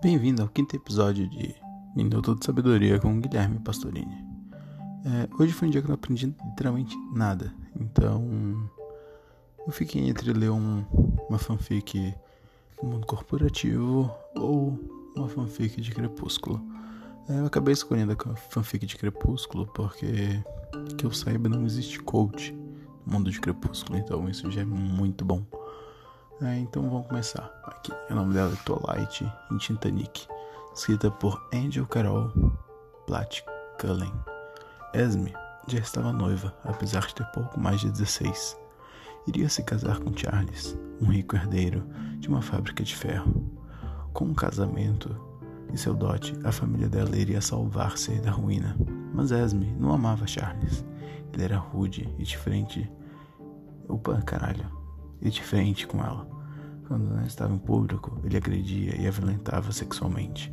Bem-vindo ao quinto episódio de Minuto de Sabedoria com Guilherme Pastorini. É, hoje foi um dia que eu não aprendi literalmente nada, então eu fiquei entre ler um, uma fanfic do mundo corporativo ou uma fanfic de Crepúsculo. É, eu acabei escolhendo a fanfic de Crepúsculo porque, que eu saiba, não existe coach no mundo de Crepúsculo, então isso já é muito bom. É, então vamos começar. Aqui, o nome dela é Twilight em Titanic, escrita por Angel Carol Platt Cullen. Esme já estava noiva, apesar de ter pouco mais de 16. Iria se casar com Charles, um rico herdeiro de uma fábrica de ferro. Com um casamento e seu dote, a família dela iria salvar-se da ruína. Mas Esme não amava Charles. Ele era rude e diferente. Opa, caralho e diferente com ela. Quando não estava em público, ele agredia e a violentava sexualmente.